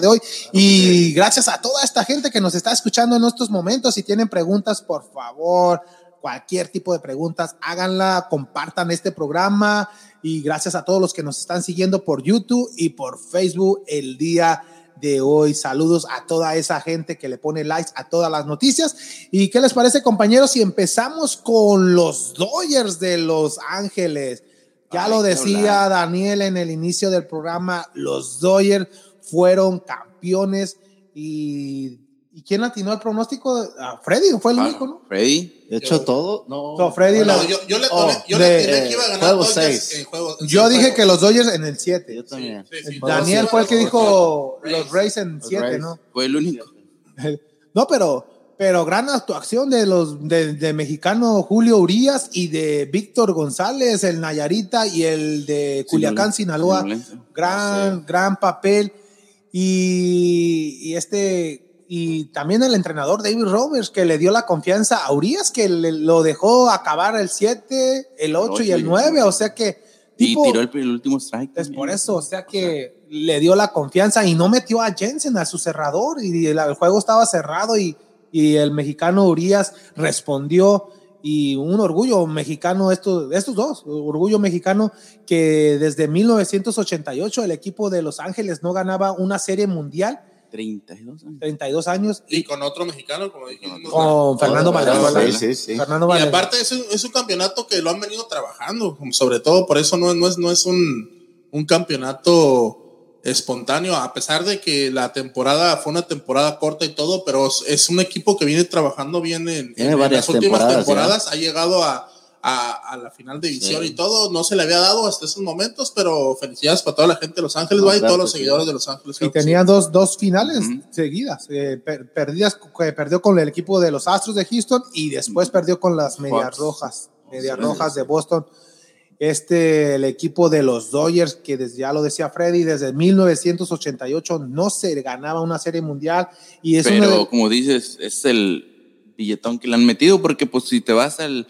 de hoy. Y gracias a toda esta gente que nos está escuchando en estos momentos. Si tienen preguntas, por favor, cualquier tipo de preguntas, háganla, compartan este programa. Y gracias a todos los que nos están siguiendo por YouTube y por Facebook el día de hoy. Saludos a toda esa gente que le pone likes a todas las noticias. ¿Y qué les parece, compañeros? Si empezamos con los Dodgers de Los Ángeles. Ya lo decía Daniel en el inicio del programa, los Dodgers fueron campeones y ¿Y quién atinó el pronóstico? Ah, Freddy fue el único, ¿no? Freddy. De hecho, todo. No, no Freddy. Bueno, yo, yo, le, oh, yo le tiré que iba a ganar juego en juego. En yo dije juego. que los Dodgers en el 7. Yo también. Sí, sí, Daniel fue el que dijo los Rays en 7, ¿no? Fue el único. No, pero, pero gran actuación de los de, de, mexicano Julio Urias y de Víctor González, el Nayarita y el de Culiacán, Sinaloa. Gran, gran papel. Y, y este y también el entrenador David Roberts que le dio la confianza a Urias que le, lo dejó acabar el 7, el 8 y el 9, o sea que tipo, y tiró el, el, último strike. Es por eso, o sea que o sea, le dio la confianza y no metió a Jensen a su cerrador y el, el juego estaba cerrado y, y, el mexicano Urias respondió y un orgullo mexicano estos, estos dos, orgullo mexicano que desde 1988 el equipo de Los Ángeles no ganaba una serie mundial 32 años. 32 años. Y, y con otro mexicano, como dijimos. Con Fernando Valenzuela. Sí, sí, sí. Fernando y aparte es un, es un, campeonato que lo han venido trabajando, sobre todo por eso no, no es, no es un, un campeonato espontáneo, a pesar de que la temporada fue una temporada corta y todo, pero es un equipo que viene trabajando bien en, en, en las últimas temporadas, temporadas ha llegado a, a, a, la final de división sí. y todo. No se le había dado hasta esos momentos, pero felicidades para toda la gente de Los Ángeles, no, y todos los seguidores de Los Ángeles. Y tenía sí. dos, dos finales seguidas. Eh, per, perdidas, eh, perdió con el equipo de los Astros de Houston y después perdió con las Medias Rojas, Medias Rojas de Boston. Este, el equipo de los Dodgers, que desde, ya lo decía Freddy, desde 1988 no se ganaba una serie mundial. Y es Pero de... como dices, es el billetón que le han metido, porque pues si te vas al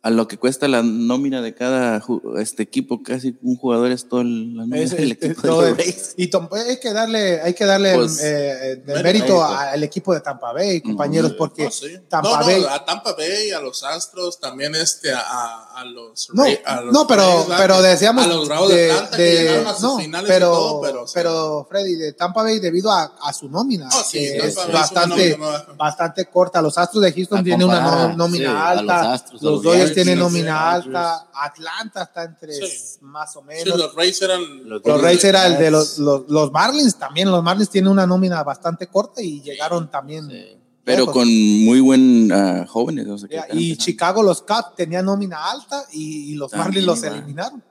a lo que cuesta la nómina de cada este equipo, casi un jugador es todo el, la nómina es, del es, equipo todo de el, Y hay que darle, hay que darle pues, eh, de mérito al equipo de Tampa Bay, compañeros, porque no, sí. Tampa no, Bay. a Tampa Bay, a los Astros, también este, a, a los. No, a los no pero, pero decíamos. A los Bravos de, de Atlanta, de, que llegaron a sus no, finales pero, y todo, pero. Pero, Freddy, de Tampa Bay, debido a, a su nómina, oh, sí, que es bastante, bastante corta. Los Astros de Houston tienen una nómina sí, alta, los, Astros, los Tienen nómina alta, Atlanta está entre sí. más o menos. Sí, los Rays eran. Los, los Rays eran el de los, los, los, Marlins también. Los Marlins tienen una nómina bastante corta y llegaron también. Sí. Pero lejos. con muy buen uh, jóvenes. O sea, y Chicago, los Cubs tenían nómina alta y, y los también, Marlins los eliminaron.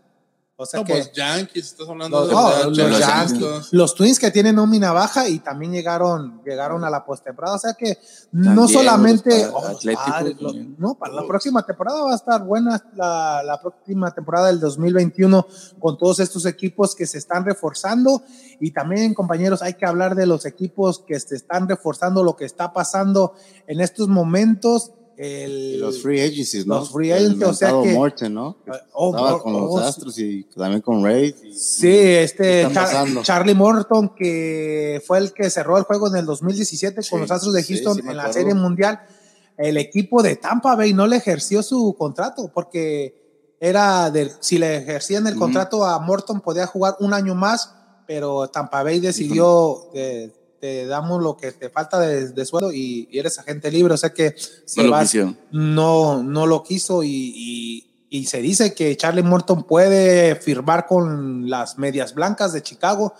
O sea no, que, pues Yankees, estás hablando los, de no, los, los Yankees, los Twins que tienen nómina baja y también llegaron, llegaron a la postemporada. O sea que también no solamente oh, padre, lo, no, para la próxima temporada va a estar buena la, la, próxima temporada del 2021 con todos estos equipos que se están reforzando. Y también compañeros hay que hablar de los equipos que se están reforzando lo que está pasando en estos momentos el, los free agencies, ¿no? Los free agencies, o sea que Morton, ¿no? Oh, Estaba oh, con los oh, Astros y también con Rays. Y, sí, este Char Charlie Morton que fue el que cerró el juego en el 2017 sí, con los Astros de Houston sí, sí, en la Serie Mundial. El equipo de Tampa Bay no le ejerció su contrato porque era de si le ejercían el uh -huh. contrato a Morton podía jugar un año más, pero Tampa Bay decidió te damos lo que te falta de, de sueldo y, y, eres agente libre, o sea que no, lo vas, no, no, lo quiso y, y, y, se dice que Charlie Morton puede firmar con las medias blancas de Chicago,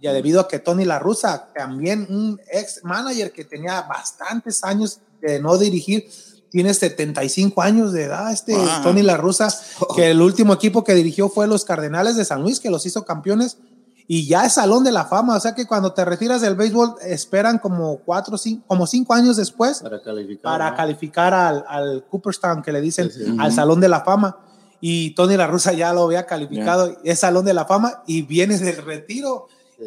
ya debido a que Tony La Russa, también un ex manager que tenía bastantes años de no dirigir, tiene 75 años de edad, este. Tony La Russa, que el último equipo que dirigió fue los Cardenales de San Luis, que los hizo campeones y ya es salón de la fama, o sea que cuando te retiras del béisbol esperan como cuatro, cinco, como cinco años después para calificar, para ¿no? calificar al, al, Cooperstown que le dicen sí, sí. al salón de la fama y Tony La Russa ya lo había calificado, yeah. es salón de la fama y viene del retiro sí.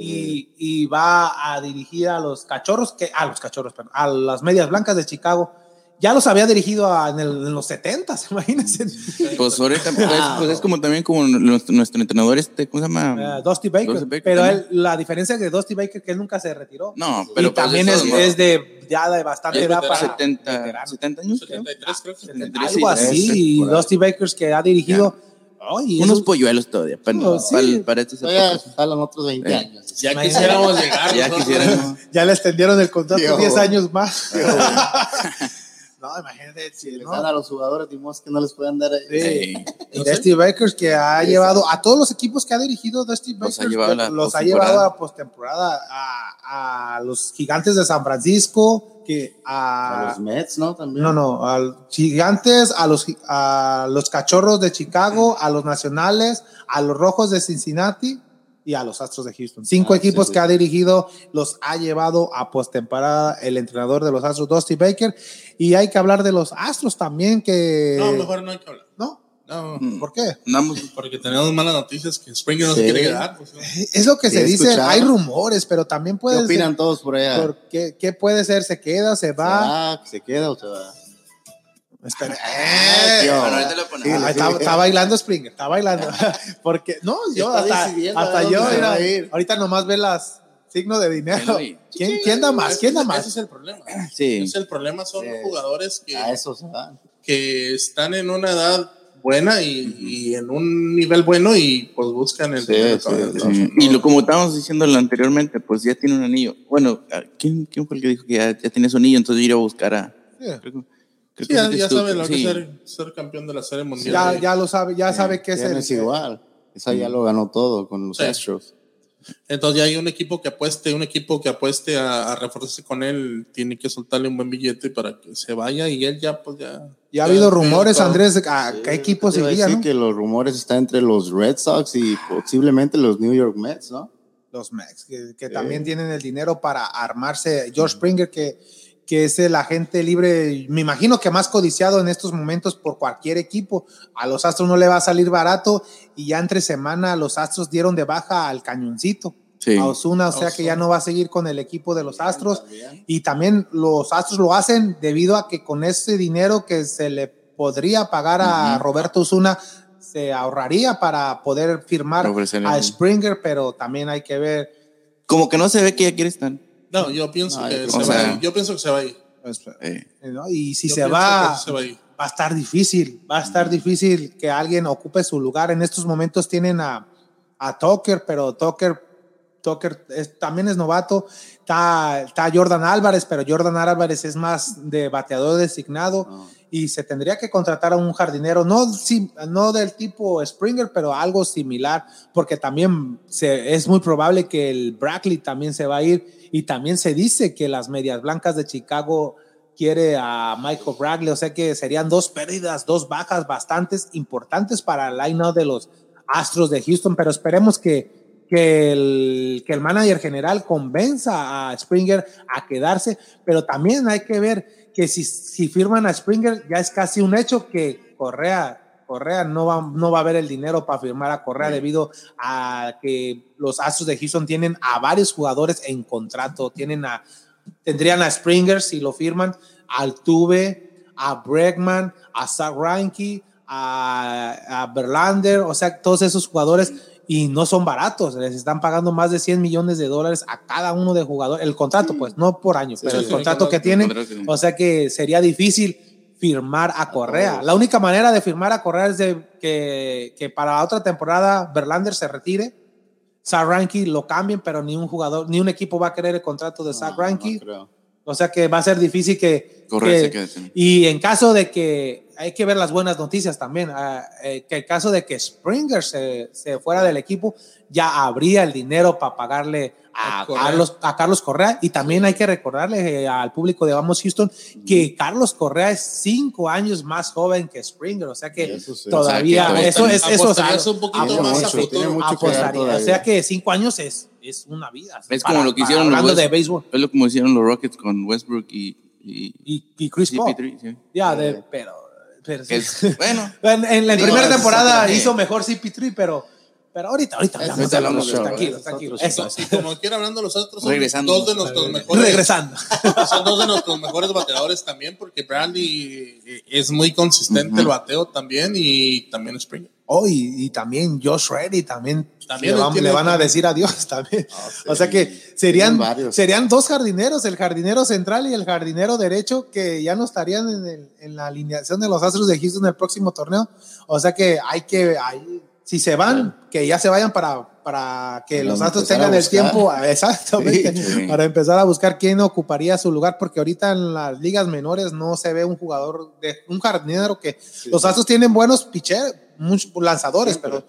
y, y, va a dirigir a los cachorros, que, a los cachorros, perdón, a las medias blancas de Chicago ya los había dirigido a- en, el- en los 70, imagínense. Pues ahorita pues, pues, es como también como nuestro, nuestro entrenador este, ¿cómo se llama? Eh, Dusty Baker. Dusty Baker pero él, la diferencia de Dusty Baker que él nunca se retiró. No, pero y pues, también es, es de ya de bastante Es edad para 70, veterano. 70 años. creo. 73 creo que. 73, algo sí, así. Dusty Bakers que ha dirigido. Unos polluelos todavía para, No, sí. para, para estas Todavía épocas. jalan otros 20 Eh. años. Ya Imagínate. quisiéramos llegar. Ya quisiéramos. ya le extendieron el contrato Tío. 10 años más. no, imagínate. si Les no. dan a los jugadores, dimos que no les pueden dar. Sí. Sí. Y Dusty Bakers que ha llevado a todos los equipos que ha dirigido Dusty Los Bakers ha llevado a la los ha postemporada. llevado a postemporada a, a los gigantes de San Francisco que A a, los Mets, ¿no? También. no no a los gigantes a los a los cachorros de Chicago a los nacionales a los rojos de Cincinnati y a los Astros de Houston. Cinco Ah, equipos sí, sí. que ha dirigido, los ha llevado a postemporada el entrenador de los Astros, Dusty Baker. Y hay que hablar de los Astros también, que. No, mejor no hay que hablar. ¿No? No, Mm. ¿Por qué? Andamos porque tenemos malas noticias que Springer no Sí. se quiere quedar. pues, ¿no? Es lo que se dice, escuchado. hay rumores, pero también ¿Qué puede opinan ser. todos por allá? por qué, qué puede ser? ¿Se queda? ¿Se ¿Se va? va? ¿Se queda o se va? Espera. Ah, Eh, tío. Bueno, ahorita lo ponemos. Ah, está, está bailando Springer, está bailando. Porque, no, yo hasta, hasta yo, mira, ahorita nomás ve las signos de dinero. Sí. ¿Quién, quién da más? Ese- ¿Quién da Ese más? es el problema. Sí. Ese es el problema, son Sí. jugadores que, A eso se va. que están en una edad buena y, y en un nivel bueno y pues buscan el Sí. Y lo, como estábamos diciendo anteriormente, pues ya tiene un anillo. Bueno, ¿quién, quién fue el que dijo que ya, ya tiene su anillo? Entonces ir a buscar a. Sí. Creo, Sí, ya, ya sabe lo que sí. es ser, ser campeón de la serie mundial. Ya, ya lo sabe, ya sabe que es el. Tienes igual. Esa ya lo ganó todo con los Sí. Astros. Entonces ya hay un equipo que apueste, un equipo que apueste a, a reforzarse con él, tiene que soltarle un buen billete para que se vaya y él ya pues ya. Ya ha habido rumores, todo. Andrés, a qué equipos Te iba a iría, ¿no? que los rumores están entre los Red Sox y posiblemente los New York Mets, ¿no? Los Mex, que, que también tienen el dinero para armarse. George Springer, que, que es el agente libre, me imagino que más codiciado en estos momentos por cualquier equipo. A los Astros no le va a salir barato y ya entre semana los Astros dieron de baja al cañoncito. Sí. A Osuna, o sea que ya no va a seguir con el equipo de los Astros. Y también los Astros lo hacen debido a que con ese dinero que se le podría pagar a Roberto Osuna, se ahorraría para poder firmar a Springer, pero también hay que ver. Como que no se ve que ya quiere estar. No, yo pienso No, que yo se va a sea- ir. Yo pienso que se va a ir. pues, Eh, ¿no? Y si se va, se va a ir. va a estar difícil, va a estar difícil que alguien ocupe su lugar. En estos momentos tienen a, a Tucker, pero Tucker, Tucker es- también es novato. Está, está Jordan Álvarez, pero Jordan Álvarez es más de bateador designado No. Y se tendría que contratar a un jardinero, no, no del tipo Springer, pero algo similar, porque también se, es muy probable que el Brackley también se va a ir y también se dice que las Medias Blancas de Chicago quiere a Michael Brackley, o sea que serían dos pérdidas, dos bajas bastantes importantes para el line de los Astros de Houston, pero esperemos que, que, el, que el manager general convenza a Springer a quedarse, pero también hay que ver que si, si firman a Springer ya es casi un hecho que Correa, Correa no va, no va a haber el dinero para firmar a Correa debido a que los Astros de Houston tienen a varios jugadores en contrato, tienen a, tendrían a Springer si lo firman, al Tuve, a Bregman, a Zach Reinke, a, a Verlander, o sea, todos esos jugadores y no son baratos, les están pagando más de 100 millones de dólares a cada uno de jugadores, el contrato pues, no por año, pero sí, el sí, contrato que tienen, o sea que sería difícil firmar a Correa. La única manera de firmar a Correa es de que, que para la otra temporada Verlander se retire, Zach lo cambien, pero ni un jugador, ni un equipo va a querer el contrato de Zach No, Greinke. no. O sea que va a ser difícil que. Correa que- se quede, sí. y en caso de que. Hay que ver las buenas noticias también. ah, eh, que en caso de que Springer se, se fuera del equipo, ya habría el dinero para pagarle a, A. Carlos, a Carlos Correa. Y también hay que recordarle eh, al público de Vamos Houston que Carlos Correa es cinco años más joven que Springer. O sea que Eso sí. todavía. O sea, que eso es. Eso es un poquito más a futuro. apostaría. O sea que cinco años es, es una vida. Es Para- como lo que hicieron los Hablando de West- béisbol. Es lo como hicieron los Rockets con Westbrook y, y, Y, y Chris Paul. CP3, sí. Ya, de, pero. pero Que sí. es- bueno, En, en la primera temporada eh. hizo mejor CP3, pero, Pero ahorita, ahorita Eso, hablamos ahorita de los de tranquilos, eso, Eso, Sí, como quiera hablando los otros son Regresando. dos de nuestros mejores regresando. son dos de nuestros mejores bateadores también porque Brandy es muy consistente el bateo también y también Springer Oh, y, también Josh Reddy también, También le, van, le van a decir adiós también. Ah, sí. O sea que serían, serían dos jardineros, el jardinero central y el jardinero derecho, que ya no estarían en, el- en la alineación de los Astros de Houston en el próximo torneo. O sea que hay que, hay- si se van, que ya se vayan para, para que Para los Astros tengan el tiempo, exactamente, Sí. para empezar a buscar quién ocuparía su lugar, porque ahorita en las ligas menores no se ve un jugador, de un jardinero que los Astros tienen buenos pitchers, muchos lanzadores, pero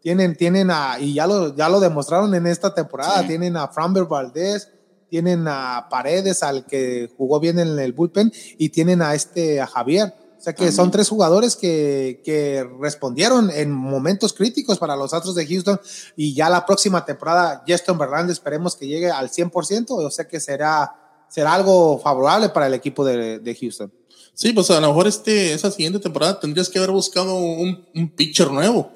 tienen, tienen a, y ya lo, ya lo demostraron en esta temporada, Sí. tienen a Framber Valdez, tienen a Paredes, al que jugó bien en el bullpen, y tienen a este, a Javier. O sea que son tres jugadores que, que respondieron en momentos críticos para los Astros de Houston y ya la próxima temporada Justin Verlander esperemos que llegue al 100%, o sea que será, será algo favorable para el equipo de, de Houston. Sí pues a lo mejor este esa siguiente temporada tendrías que haber buscado un, un pitcher nuevo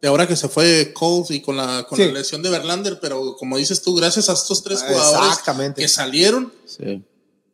de ahora que se fue Coles y con la con Sí. la lesión de Verlander pero como dices tú gracias a estos tres jugadores Exactamente. que salieron Sí.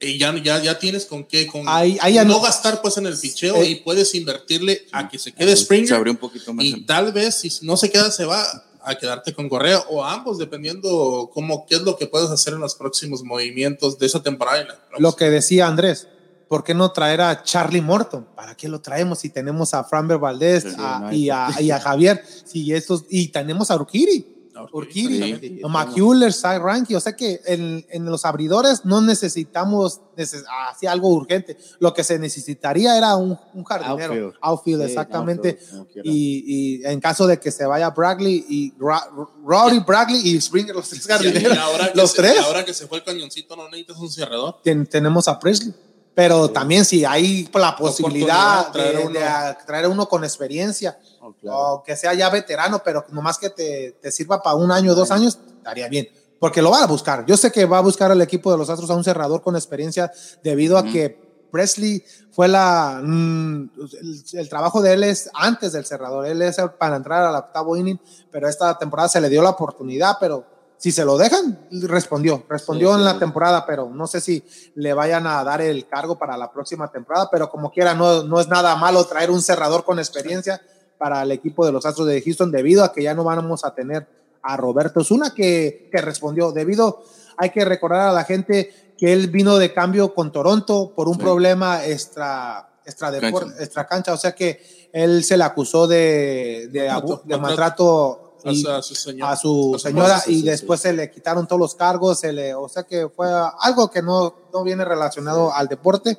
y ya, ya, ya tienes con qué, con Ahí- ahí no no- gastar pues en el picheo Eh, y puedes invertirle a que se quede Springer Se abrió un poquito más. y el- tal vez si no se queda se va a quedarte con Correa o ambos dependiendo cómo qué es lo que puedes hacer en los próximos movimientos de esa temporada y la. Lo que decía Andrés, ¿por qué no traer a Charlie Morton? ¿Para qué lo traemos si tenemos a Framber Valdez Sí, a- no y, a, y a Javier? Si estos, y tenemos a Urquiri. Urquiri, a McHugh, Cy Ranky, o sea que en, en los abridores no necesitamos neces- así algo urgente. Lo que se necesitaría era un, un jardinero, outfield, Outfield. Sí, exactamente. outfield, y, y en caso de que se vaya Bradley y Ra- Rowdy, Bradley y Springer, los tres jardineros, y ahora que los se, tres ahora que se fue el cañoncito no necesitas un cerrador ten- tenemos a Presley. Pero también si hay la posibilidad traer de, uno. de a- traer uno con experiencia, Oh, claro. o que sea ya veterano, pero nomás que te, te sirva para un año o dos años, estaría bien. Porque lo van a buscar. Yo sé que va a buscar el equipo de los Astros a un cerrador con experiencia debido a que Presley fue la... mm, el, el trabajo de él es antes del cerrador. Él es el- para entrar al octavo inning, pero esta temporada se le dio la oportunidad, pero si se lo dejan, respondió. Respondió Sí, en sí. la temporada, pero no sé si le vayan a dar el cargo para la próxima temporada, pero como quiera, no, no es nada malo traer un cerrador con experiencia para el equipo de los Astros de Houston, debido a que ya no vamos a tener a Roberto Zuna que, que respondió. Debido, hay que recordar a la gente que él vino de cambio con Toronto por un problema extra, extra, Cancha. extra cancha, o sea que él se le acusó de, de, abu- de maltrato y- a su a señora y después se le quitaron todos los cargos, se le, o sea que fue algo que no, no viene relacionado al deporte.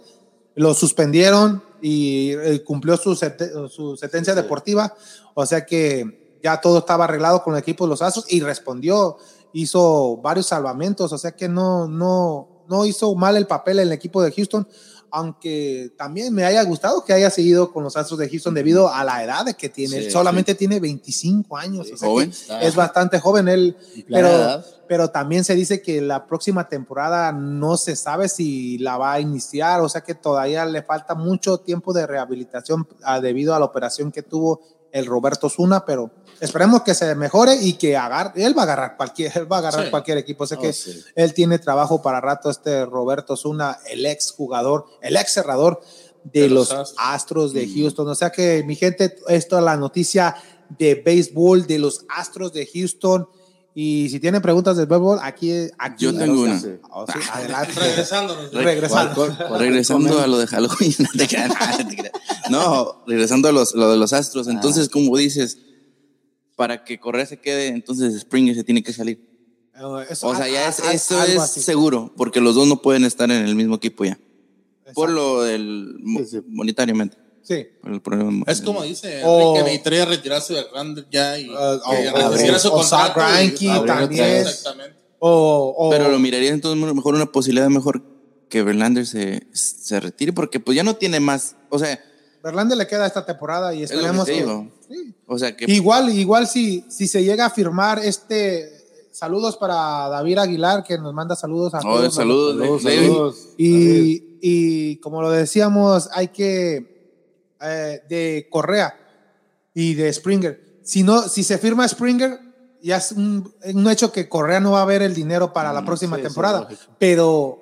Lo suspendieron y eh, cumplió su, su sentencia sí. deportiva, o sea que ya todo estaba arreglado con el equipo de los Astros y respondió, hizo varios salvamentos, o sea que no, no, no hizo mal el papel en el equipo de Houston, aunque también me haya gustado que haya seguido con los Astros de Houston debido a la edad de que tiene, Sí, Él solamente tiene 25 años, Sí, o sea joven. es bastante joven él, pero, pero también se dice que la próxima temporada no se sabe si la va a iniciar, o sea que todavía le falta mucho tiempo de rehabilitación ah, debido a la operación que tuvo el Roberto Zuna, pero esperemos que se mejore y que agarre, él va a agarrar cualquier, él va a agarrar Sí. cualquier equipo, sea Oh, que sí. él tiene trabajo para rato este Roberto Zuna, el ex jugador, el ex cerrador de, De los los Astros, de Houston. O sea que mi gente, esto es la noticia de béisbol de los Astros de Houston. Y si tienen preguntas del béisbol, aquí, aquí Yo tengo una. Oh, sí, adelante. regresándonos Regresando. ¿Cuál- cuál- cuál Regresando a lo de Halloween. no regresando a los, lo de los astros. Entonces, como dices, para que Correa se quede, entonces Springer se tiene que salir. Eso- O sea, ya es, a- a- eso es así. seguro, porque los dos no pueden estar en el mismo equipo ya. Por lo del mo- Sí, sí. monetariamente. Sí. por el problema. es como dice O- Enrique necesitaría retirarse de Rander ya y Uh, que o- o- su contrato también. exactamente O, o- Pero lo miraría entonces mejor una posibilidad mejor que Verlander se, se retire, porque pues ya no tiene más. O sea, Verlander le queda esta temporada y es esperemos te que- sí. O sea que Igual, igual si, si se llega a firmar este. Saludos para David Aguilar, que nos manda saludos a Oh, todos. saludos, Saludos. Y, y como lo decíamos, hay que. Eh, de Correa y de Springer. si no, si se firma Springer, ya es un, un hecho que Correa no va a ver el dinero para la Mm, próxima sí, temporada. pero,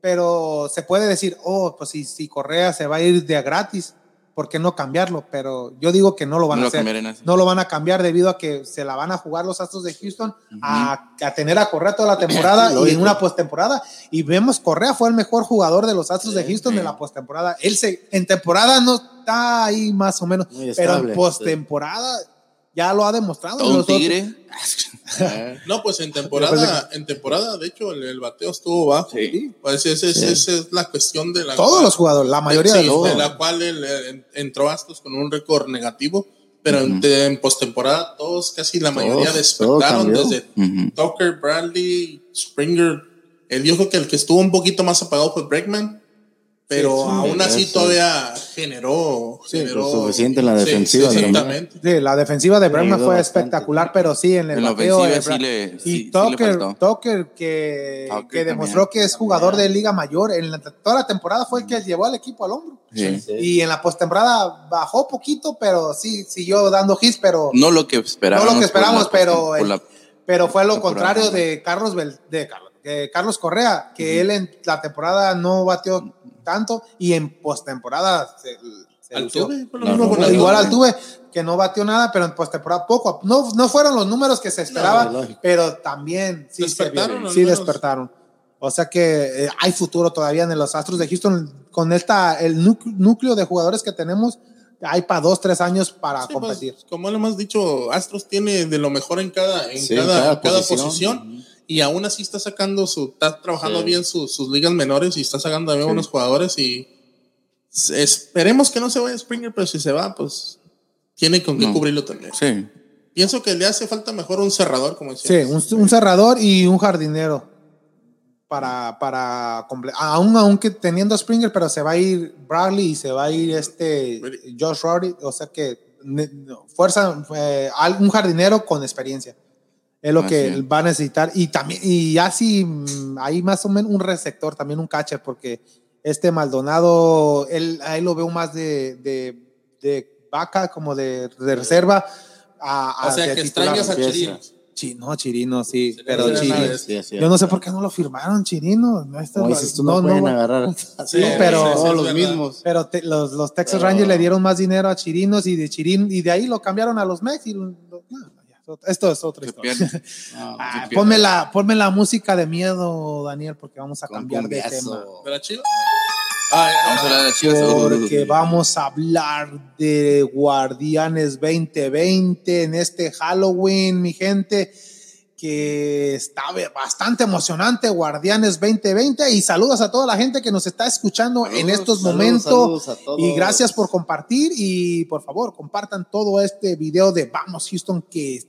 pero se puede decir, oh, pues si, si Correa se va a ir de a gratis, ¿por qué no cambiarlo? Pero yo digo que no lo van No a lo hacer. No lo van a cambiar debido a que se la van a jugar los Astros de Houston a, a tener a Correa toda la temporada y en una postemporada. Y vemos, Correa fue el mejor jugador de los Astros de Houston sí. en la postemporada. Él se, en temporada no está ahí más o menos, Muy pero en postemporada ya lo ha demostrado. Todo un tigre. No, pues en temporada, en temporada, de hecho, el, el bateo estuvo bajo. Sí. Pues esa es, esa es la cuestión de la Todos cual- los jugadores, la mayoría de los de la cual él, entró Astros con un récord negativo, pero en, de- en postemporada todos, casi la mayoría despertaron desde. Tucker, Bradley, Springer. El yo creo que el que estuvo un poquito más apagado fue Bregman, pero Sí, sí, aún así todavía generó, Sí, generó lo suficiente en la defensiva también. exactamente. Sí, la defensiva de ayudó fue bastante. espectacular, pero sí, en el En la bateo, ofensiva sí Bra- le- y sí- sí le Tucker, faltó. Tucker que, Tucker que demostró también. que es jugador de liga mayor, en la- toda la temporada fue el que llevó al equipo al hombro. Y en la postemporada bajó poquito, pero sí siguió dando hits, pero, No lo que esperábamos. No lo que esperábamos, pero por el- la- pero fue lo contrario de Carlos Bel- de Carlos, de Carlos Correa, que él en la temporada no batió tanto y en postemporada se, se. Altuve, lo No, mismo no. Igual Altuve, que no batió nada, pero en postemporada poco. No, no fueron los números que se esperaban, pero también sí, se Despertaron, al sí menos. despertaron. O sea que eh, hay futuro todavía en los Astros de Houston. Con esta, el núcleo, de jugadores que tenemos, hay para dos, tres años para Sí, pues, competir. como lo hemos dicho, Astros tiene de lo mejor en cada, en Sí, cada, cada cada posición. posición. Y aún así está sacando su, está trabajando Sí. bien sus, sus ligas menores y está sacando también Sí. buenos jugadores. Y esperemos que no se vaya Springer, pero si se va, pues tiene con qué No. cubrirlo también. Sí. Pienso que le hace falta mejor un cerrador, como Sí, decía. un, un cerrador y un jardinero para, para aún aunque teniendo a Springer, pero se va a ir Bradley y se va a ir este Josh Rory, o sea que fuerza eh, un jardinero con experiencia. Es lo Así que es. va a necesitar y también y así ahí más o menos un receptor, también un catcher porque este Maldonado él ahí lo veo más de, de, de vaca como de, de reserva a, a o sea, de que titular. extrañas a Empieza. Chirinos. Chi- no, Chirino, sí, Sí, pero sí, Chirino. sí, Sí, sí, Yo no sé por qué no lo firmaron, Chirino. No, lo- dices tú, no, no, pueden no, agarrar Sí, pero- sí, todos es los verdad. mismos. Pero te- los, los Texas Pero- Rangers le dieron más dinero a Chirinos y de Chirin y de ahí lo cambiaron a los Mex. Y lo- no, esto es otra historia. pierde. No, Ah, ponme, la, ponme la música de miedo, Daniel, porque vamos a con cambiar de tema. Ah. Vamos a hablar de Chivas. Porque vamos a hablar de Guardianes 2020 en este Halloween, mi gente, que está bastante emocionante, Guardianes 2020. Y saludos a toda la gente que nos está escuchando en estos saludos, momentos. saludos a todos. Y gracias por compartir y por favor compartan todo este video de Vamos Houston que